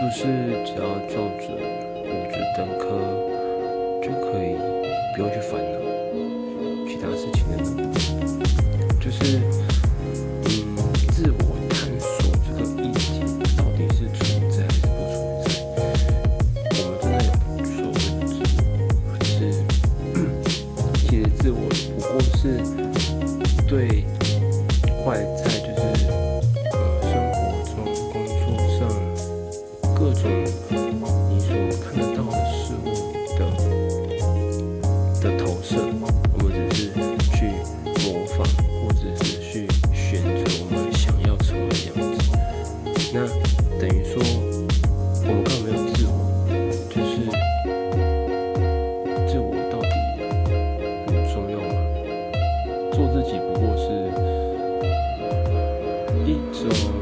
不是只要照着五子登科就可以不用去烦恼其他事情的呢？就是，嗯，自我探索这个议题到底是存在还是不存在？我们真的有所谓的自我，是 其实自我不过是对外在那等于说，我们根本没有自我，就是自我到底重要吗？做自己不过是，一种。